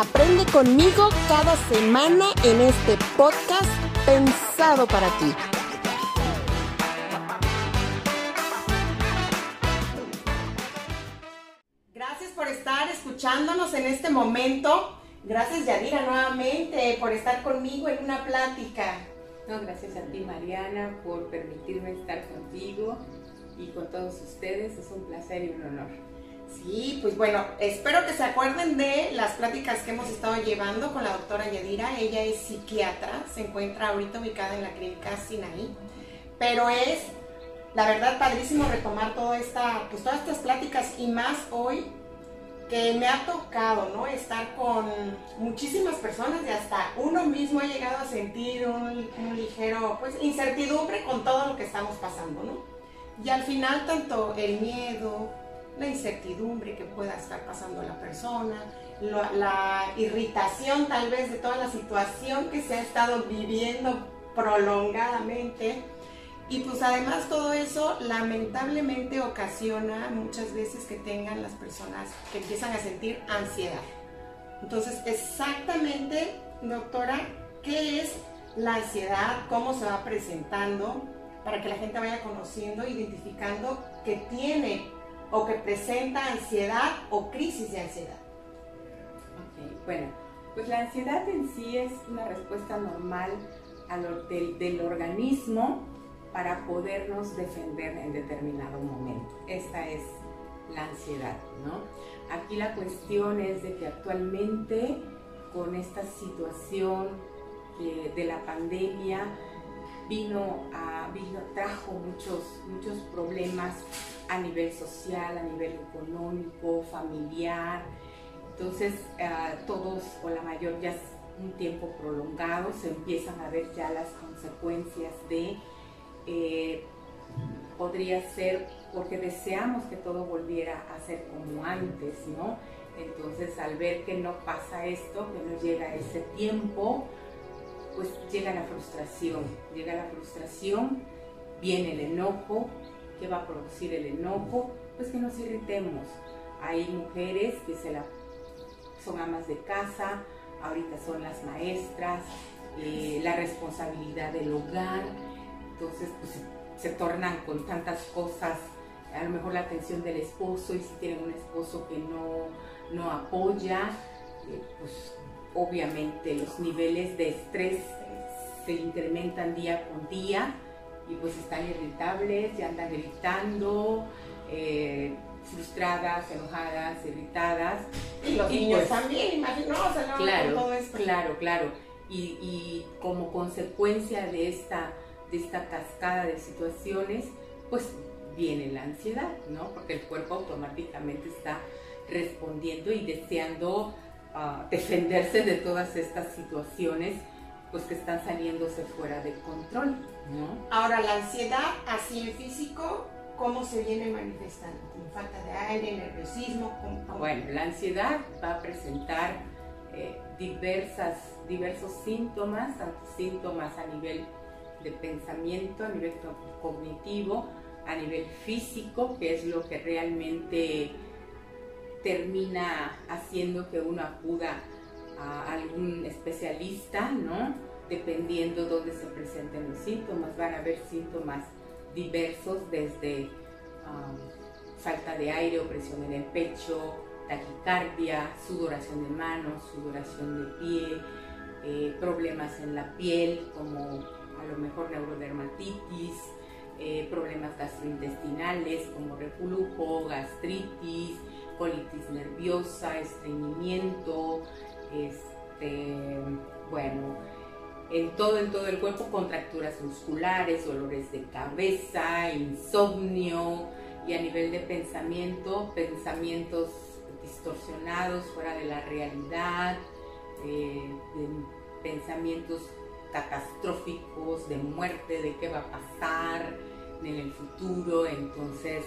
Aprende conmigo cada semana en este podcast pensado para ti. Gracias por estar escuchándonos en este momento. Gracias Yadira nuevamente por estar conmigo en una plática. No, gracias a ti Mariana por permitirme estar contigo y con todos ustedes. Es un placer y un honor. Sí, pues bueno, espero que se acuerden de las pláticas que hemos estado llevando con la doctora Yadira. Ella es psiquiatra, se encuentra ahorita ubicada en la clínica Sinaí, pero es, la verdad, padrísimo retomar toda esta, pues todas estas pláticas y más hoy que me ha tocado, ¿no? Estar con muchísimas personas y hasta uno mismo ha llegado a sentir un, un ligero, pues, incertidumbre con todo lo que estamos pasando, ¿no? Y al final tanto el miedo, la incertidumbre que pueda estar pasando la persona, la, irritación tal vez de toda la situación que se ha estado viviendo prolongadamente. Y pues además todo eso lamentablemente ocasiona muchas veces que tengan las personas que empiezan a sentir ansiedad. Entonces, exactamente, doctora, ¿qué es la ansiedad? ¿Cómo se va presentando? Para que la gente vaya conociendo, identificando que tiene o que presenta ansiedad o crisis de ansiedad. bueno, pues la ansiedad en sí es una respuesta normal del, organismo para podernos defender en determinado momento. Esta es la ansiedad, ¿no? Aquí la cuestión es de que actualmente con esta situación de la pandemia vino a vino trajo muchos muchos problemas a nivel social, a nivel económico, familiar. Entonces, eh, todos o la mayor ya es un tiempo prolongado, se empiezan a ver ya las consecuencias de, eh, podría ser porque deseamos que todo volviera a ser como antes, ¿no? Entonces, al ver que no pasa esto, que no llega ese tiempo, pues llega la frustración, llega la frustración, viene el enojo, ¿Qué va a producir el enojo? Pues que nos irritemos. Hay mujeres que se la, son amas de casa, ahorita son las maestras, eh, la responsabilidad del hogar, entonces pues, se tornan con tantas cosas, a lo mejor la atención del esposo y si tienen un esposo que no, no apoya, eh, pues obviamente los niveles de estrés se incrementan día con día y pues están irritables, ya andan gritando, eh, frustradas, enojadas, irritadas. Y los niños pues, también, imagino, claro, todo esto. Claro, claro. Y, y, como consecuencia de esta, de esta cascada de situaciones, pues viene la ansiedad, ¿no? Porque el cuerpo automáticamente está respondiendo y deseando defenderse de todas estas situaciones pues que están saliéndose fuera de control, ¿no? Ahora, la ansiedad así en físico, ¿cómo se viene manifestando? falta de aire, nerviosismo? Bueno, la ansiedad va a presentar eh, diversas, diversos síntomas, síntomas a nivel de pensamiento, a nivel cognitivo, a nivel físico, que es lo que realmente termina haciendo que uno acuda a algún especialista, ¿no? Dependiendo dónde se presenten los síntomas. Van a haber síntomas diversos desde um, falta de aire, opresión en el pecho, taquicardia, sudoración de manos, sudoración de pie, eh, problemas en la piel como a lo mejor neurodermatitis, eh, problemas gastrointestinales como reflujo, gastritis, colitis nerviosa, estreñimiento, este, bueno, en todo, en todo el cuerpo, contracturas musculares, dolores de cabeza, insomnio y a nivel de pensamiento, pensamientos distorsionados fuera de la realidad, eh, pensamientos catastróficos, de muerte, de qué va a pasar en el futuro. Entonces,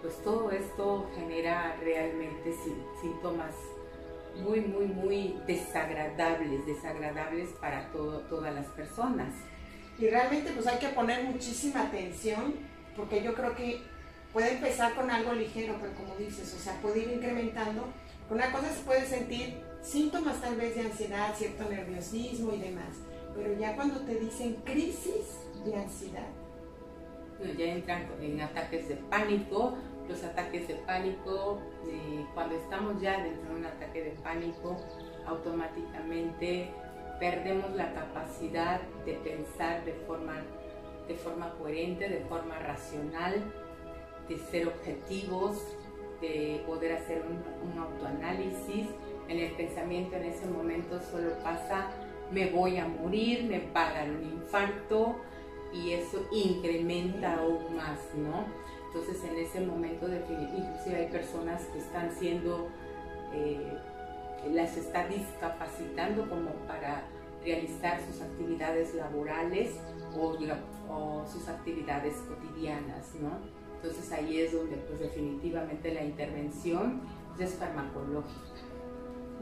pues todo esto genera realmente síntomas muy, muy, muy desagradables, desagradables para todas las personas. Y realmente pues hay que poner muchísima atención porque yo creo que puede empezar con algo ligero, pero como dices, o sea, puede ir incrementando. Una cosa se puede sentir síntomas tal vez de ansiedad, cierto nerviosismo y demás, pero ya cuando te dicen crisis de ansiedad. Ya entran en ataques de pánico, los ataques de pánico, eh, cuando estamos ya dentro de un ataque de pánico, automáticamente perdemos la capacidad de pensar de forma, de forma coherente, de forma racional, de ser objetivos, de poder hacer un, autoanálisis. En el pensamiento en ese momento solo pasa, me voy a morir, me va un infarto y eso incrementa aún más, ¿no? Entonces en ese momento, inclusive hay personas que están siendo, eh, las está discapacitando como para realizar sus actividades laborales o, sus actividades cotidianas, ¿no? Entonces ahí es donde pues definitivamente la intervención es farmacológica.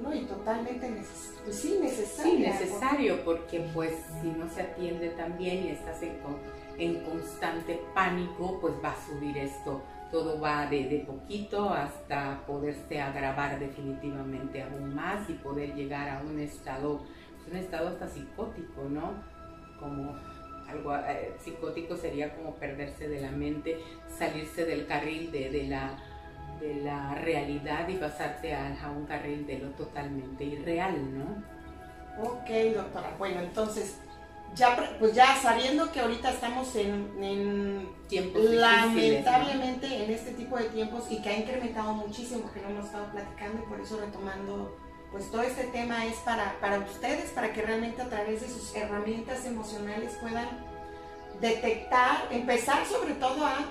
No, y totalmente necesario. Pues sí, necesario. Sí, necesario, porque pues si no se atiende también y estás en en constante pánico, pues va a subir esto. Todo va de, poquito hasta poderse agravar definitivamente aún más y poder llegar a un estado, pues, un estado hasta psicótico, ¿no? Como algo eh, psicótico sería como perderse de la mente, salirse del carril de, la, realidad y pasarte a, a un carril de lo totalmente irreal, ¿no? Ok, doctora. Bueno, entonces ya, pues ya sabiendo que ahorita estamos en, tiempos lamentablemente en este tipo de tiempos y que ha incrementado muchísimo porque no hemos estado platicando y por eso retomando pues todo este tema es para, para ustedes, para que realmente a través de sus herramientas emocionales puedan detectar, empezar sobre todo a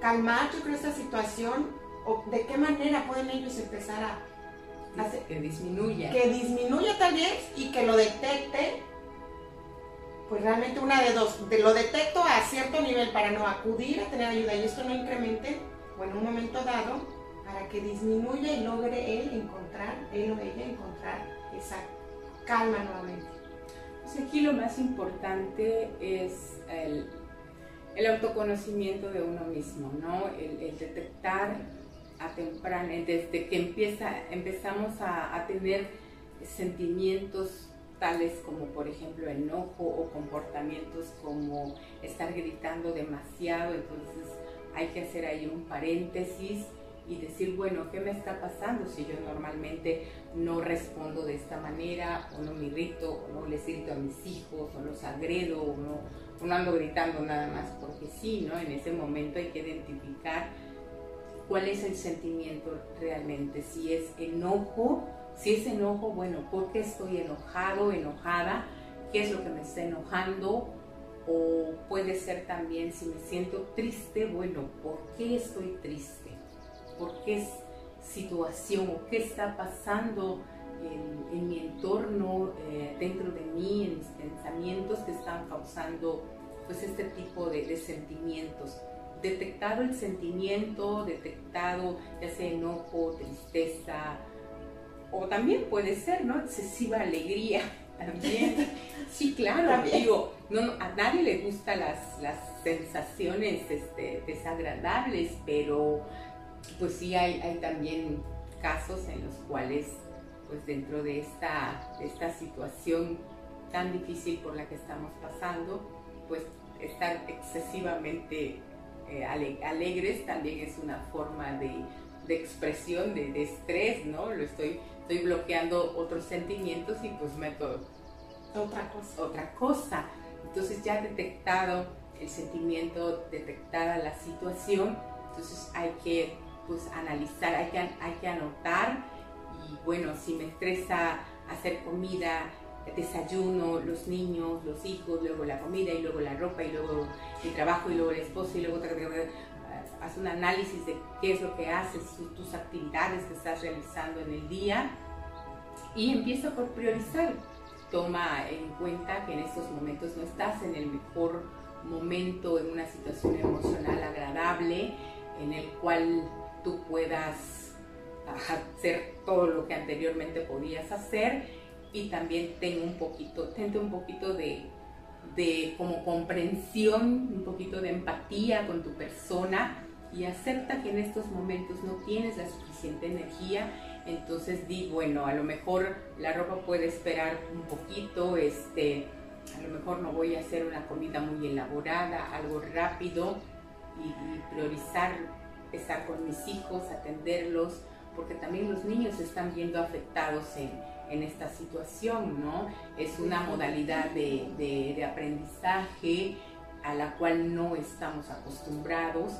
calmar yo creo esta situación o de qué manera pueden ellos empezar a, hacer, que disminuya. Que disminuya tal vez y que lo detecte pues realmente una de dos, lo detecto a cierto nivel para no acudir a tener ayuda y esto no incremente, o en un momento dado, para que disminuya y logre él encontrar, él o ella encontrar esa calma nuevamente. Pues aquí lo más importante es el, autoconocimiento de uno mismo, ¿no? El, detectar a temprana, desde que empieza, empezamos a, a tener sentimientos tales como por ejemplo enojo o comportamientos como estar gritando demasiado, entonces hay que hacer ahí un paréntesis y decir, bueno, ¿qué me está pasando si yo normalmente no respondo de esta manera o no me irrito o no les grito a mis hijos o los agredo o no, o no ando gritando nada más porque sí, ¿no? En ese momento hay que identificar cuál es el sentimiento realmente, si es enojo si es enojo, bueno, ¿por qué estoy enojado, enojada? ¿Qué es lo que me está enojando? O puede ser también si me siento triste, bueno, ¿por qué estoy triste? ¿Por qué situación o qué está pasando en, mi entorno, eh, dentro de mí, en mis pensamientos que están causando pues este tipo de, de sentimientos? Detectado el sentimiento, detectado ya sea enojo, tristeza, o también puede ser, ¿no? Excesiva alegría también. Sí, claro, digo, no, a nadie le gustan las, las sensaciones este, desagradables, pero pues sí hay, hay también casos en los cuales pues dentro de esta, esta situación tan difícil por la que estamos pasando, pues estar excesivamente eh, alegres también es una forma de, de expresión de, de, estrés, ¿no? Lo estoy estoy bloqueando otros sentimientos y pues meto otra cosa. Otra cosa. Entonces ya detectado el sentimiento, detectada la situación, entonces hay que pues analizar, hay que, hay que anotar y bueno, si me estresa hacer comida, desayuno, los niños, los hijos, luego la comida y luego la ropa y luego el trabajo y luego el esposo y luego haz un análisis de qué es lo que haces, tus actividades que estás realizando en el día y empieza por priorizar. Toma en cuenta que en estos momentos no estás en el mejor momento, en una situación emocional agradable, en el cual tú puedas hacer todo lo que anteriormente podías hacer y también ten un poquito, tente un poquito de, de como comprensión, un poquito de empatía con tu persona y acepta que en estos momentos no tienes la suficiente energía entonces di, bueno, a lo mejor la ropa puede esperar un poquito, este, a lo mejor no voy a hacer una comida muy elaborada, algo rápido y, priorizar estar con mis hijos, atenderlos, porque también los niños están viendo afectados en, esta situación, ¿no? Es una modalidad de, de aprendizaje a la cual no estamos acostumbrados,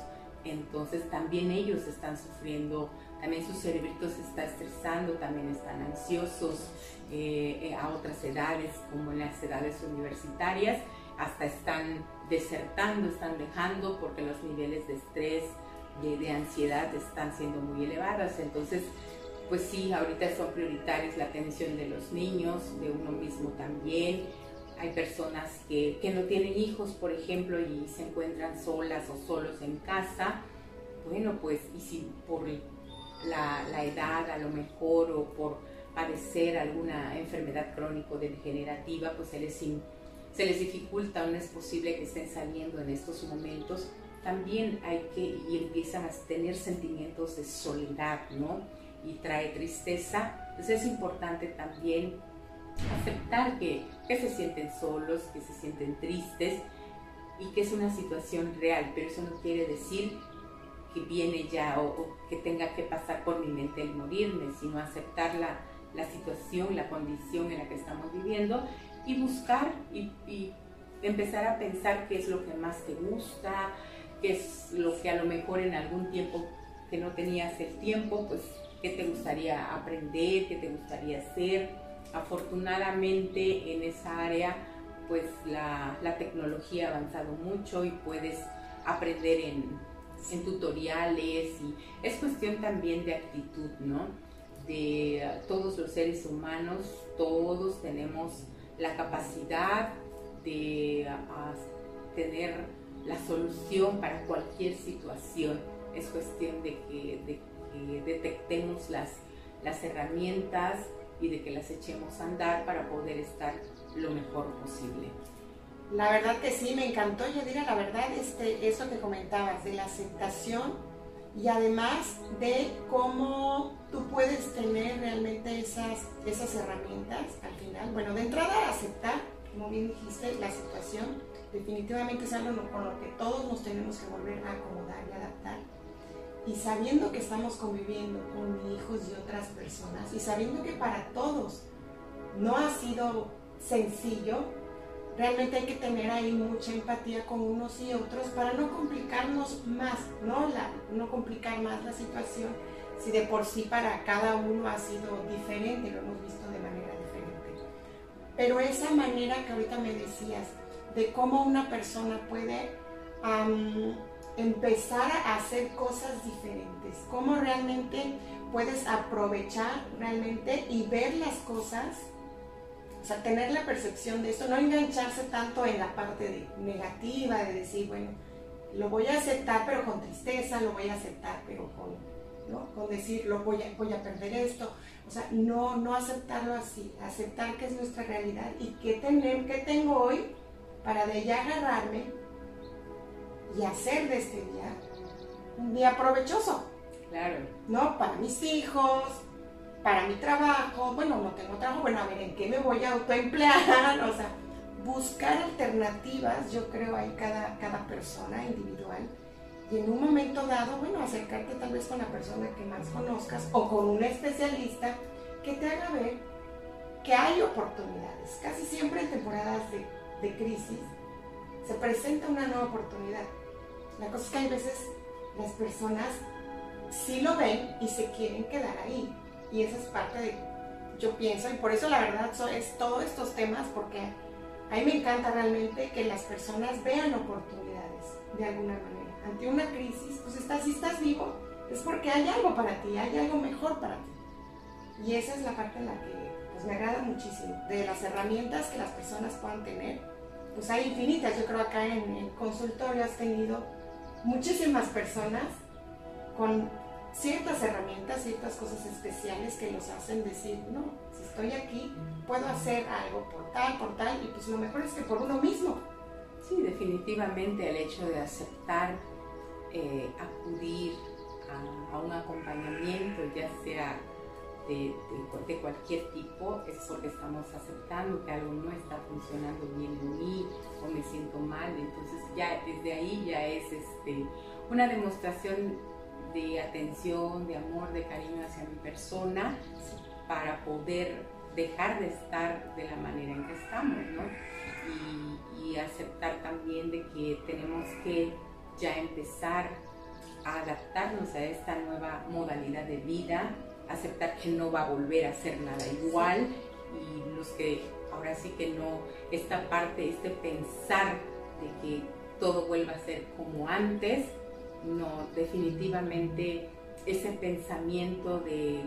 entonces también ellos están sufriendo también su cerebrito se está estresando, también están ansiosos eh, eh, a otras edades, como en las edades universitarias, hasta están desertando, están dejando porque los niveles de estrés, de, de ansiedad están siendo muy elevados. Entonces, pues sí, ahorita son prioritarios la atención de los niños, de uno mismo también. Hay personas que, que no tienen hijos, por ejemplo, y se encuentran solas o solos en casa. Bueno, pues, y si por la, edad a lo mejor o por padecer alguna enfermedad crónico-degenerativa, pues se les, se les dificulta o no es posible que estén saliendo en estos momentos, también hay que, y empiezan a tener sentimientos de soledad, ¿no? Y trae tristeza. Entonces es importante también aceptar que, que se sienten solos, que se sienten tristes y que es una situación real, pero eso no quiere decir que viene ya o, que tenga que pasar por mi mente el morirme, sino aceptar la, la, situación, la condición en la que estamos viviendo y buscar y, y, empezar a pensar qué es lo que más te gusta, qué es lo que a lo mejor en algún tiempo que no tenías el tiempo, pues qué te gustaría aprender, qué te gustaría hacer. Afortunadamente en esa área pues la, la tecnología ha avanzado mucho y puedes aprender en, en tutoriales y es cuestión también de actitud, ¿no? De todos los seres humanos, todos tenemos la capacidad de tener la solución para cualquier situación. Es cuestión de que, detectemos las, las herramientas y de que las echemos a andar para poder estar lo mejor posible. La verdad que sí, me encantó, Yadira, la verdad, este, eso que comentabas, de la aceptación y además de cómo tú puedes tener realmente esas, esas herramientas al final. Bueno, de entrada, aceptar, como bien dijiste, la situación, definitivamente es algo con lo que todos nos tenemos que volver a acomodar y adaptar. Y sabiendo que estamos conviviendo con hijos y otras personas, y sabiendo que para todos no ha sido sencillo, realmente hay que tener ahí mucha empatía con unos y otros para no complicarnos más, ¿no? La, no complicar más la situación si de por sí para cada uno ha sido diferente, lo hemos visto de manera diferente. Pero esa manera que ahorita me decías, de cómo una persona puede empezar a hacer cosas diferentes, cómo realmente puedes aprovechar realmente y ver las cosas o sea, tener la percepción de esto, no engancharse tanto en la parte negativa, de decir, bueno, lo voy a aceptar pero con tristeza, lo voy a aceptar pero con, ¿no? con decir, lo voy a, voy a perder esto. O sea, no, no aceptarlo así, aceptar que es nuestra realidad y que, tener, que tengo hoy para de ella agarrarme y hacer de este día un día provechoso. Claro. ¿No? Para mis hijos, para mi trabajo, bueno, no tengo trabajo, bueno, a ver, ¿en qué me voy a autoemplear? O sea, buscar alternativas, yo creo, hay cada, cada persona individual. Y en un momento dado, bueno, acercarte tal vez con la persona que más conozcas o con un especialista que te haga ver que hay oportunidades. Casi siempre en temporadas de, de crisis se presenta una nueva oportunidad. La cosa es que hay veces las personas sí lo ven y se quieren quedar ahí y esa es parte de, yo pienso, y por eso la verdad es todos estos temas, porque a mí me encanta realmente que las personas vean oportunidades de alguna manera. Ante una crisis, pues estás, si estás vivo, es porque hay algo para ti, hay algo mejor para ti. Y esa es la parte en la que pues, me agrada muchísimo, de las herramientas que las personas puedan tener. Pues hay infinitas, yo creo acá en el consultorio has tenido muchísimas personas con ciertas herramientas, ciertas cosas especiales que los hacen decir, no, si estoy aquí, puedo hacer algo por tal, por tal, y pues lo mejor es que por uno mismo. Sí, definitivamente el hecho de aceptar eh, acudir a, un acompañamiento, ya sea de, cualquier tipo, es porque estamos aceptando que algo no está funcionando bien en mí o me siento mal. Entonces ya desde ahí ya es este, una demostración de atención, de amor, de cariño hacia mi persona para poder dejar de estar de la manera en que estamos, ¿no? Y, y aceptar también de que tenemos que ya empezar a adaptarnos a esta nueva modalidad de vida, aceptar que no va a volver a ser nada igual y los que ahora sí que no, esta parte, este pensar de que todo vuelva a ser como antes, no, definitivamente ese pensamiento de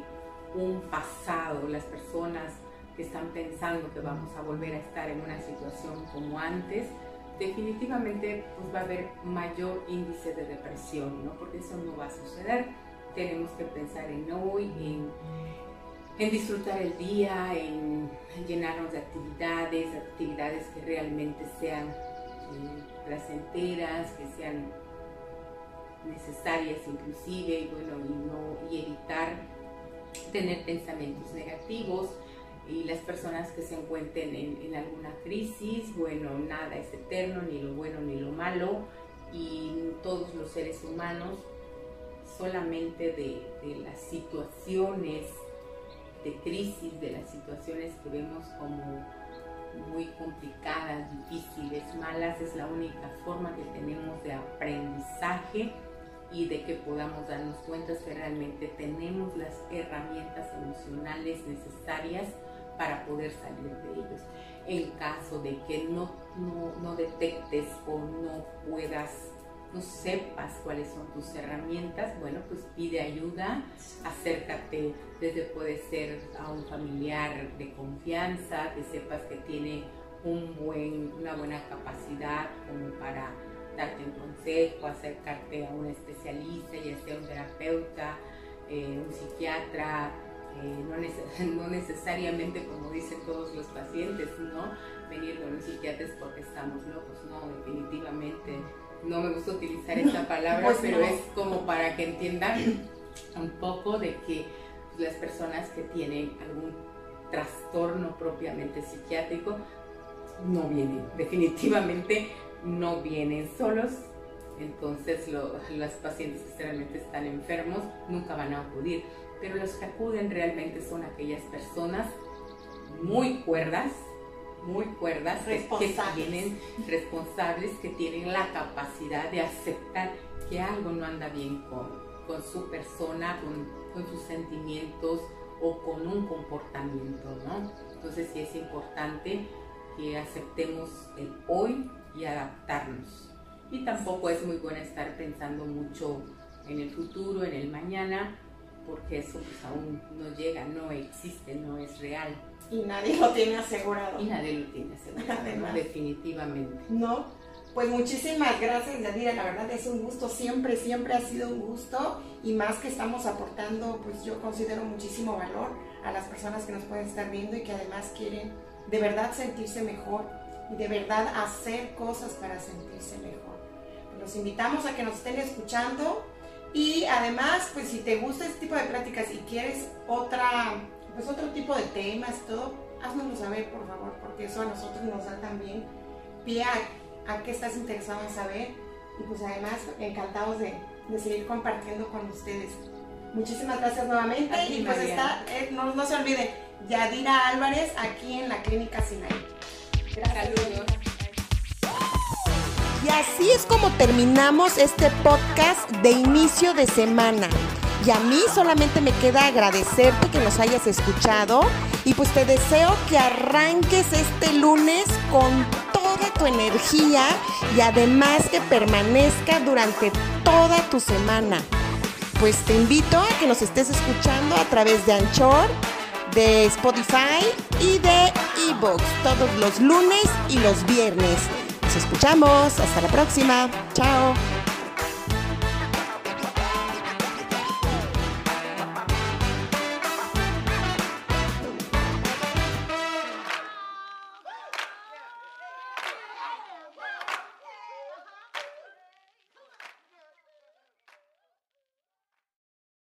un pasado, las personas que están pensando que vamos a volver a estar en una situación como antes, definitivamente pues va a haber mayor índice de depresión, ¿no? Porque eso no va a suceder. Tenemos que pensar en hoy, en, disfrutar el día, en llenarnos de actividades, actividades que realmente sean eh, placenteras, que sean necesarias inclusive, y bueno, y, evitar tener pensamientos negativos y las personas que se encuentren en, alguna crisis, bueno, nada es eterno, ni lo bueno ni lo malo, y todos los seres humanos solamente de, las situaciones de crisis, de las situaciones que vemos como muy complicadas, difíciles, malas, es la única forma que tenemos de aprendizaje y de que podamos darnos cuenta que realmente tenemos las herramientas emocionales necesarias para poder salir de ellos. En caso de que no, no, detectes o no puedas, no sepas cuáles son tus herramientas, bueno, pues pide ayuda, acércate, desde puede ser a un familiar de confianza, que sepas que tiene un buen, una buena capacidad como para darte un consejo, acercarte a un especialista, ya sea un terapeuta, eh, un psiquiatra, eh, no, necesariamente como dicen todos los pacientes, ¿no? Venir con un psiquiatra es porque estamos locos, no, definitivamente. No me gusta utilizar esta palabra, pues pero es como para que entiendan un poco de que las personas que tienen algún trastorno propiamente psiquiátrico no vienen, definitivamente no vienen solos, entonces los pacientes que realmente están enfermos nunca van a acudir pero los que acuden realmente son aquellas personas muy cuerdas, muy cuerdas, que tienen responsables, que tienen la capacidad de aceptar que algo no anda bien con, con su persona, con, con, sus sentimientos o con un comportamiento, ¿no? Entonces sí es importante que aceptemos el hoy y adaptarnos. Y tampoco es muy bueno estar pensando mucho en el futuro, en el mañana, porque eso pues aún no llega, no existe, no es real. Y nadie lo tiene asegurado. Y nadie lo tiene asegurado, definitivamente. No, pues muchísimas gracias Yadira, la verdad es un gusto, siempre, siempre ha sido un gusto. Y más que estamos aportando, pues yo considero muchísimo valor a las personas que nos pueden estar viendo y que además quieren de verdad sentirse mejor y de verdad hacer cosas para sentirse mejor. Los invitamos a que nos estén escuchando. Y además, pues si te gusta este tipo de pláticas y quieres otra, pues otro tipo de temas y todo, háznoslo saber, por favor, porque eso a nosotros nos da también pie a, a qué estás interesado en saber. Y pues además, encantados de, de seguir compartiendo con ustedes. Muchísimas gracias nuevamente. y pues está, eh, no, no, se olvide, Yadira Álvarez aquí en la Clínica Sinai. Gracias. Saludos. Y así es como terminamos este podcast de inicio de semana. Y a mí solamente me queda agradecerte que nos hayas escuchado y pues te deseo que arranques este lunes con toda tu energía y además que permanezca durante toda tu semana. Pues te invito a que nos estés escuchando a través de Anchor, de Spotify y de eBooks todos los lunes y los viernes. Nos escuchamos. Hasta la próxima. Chao.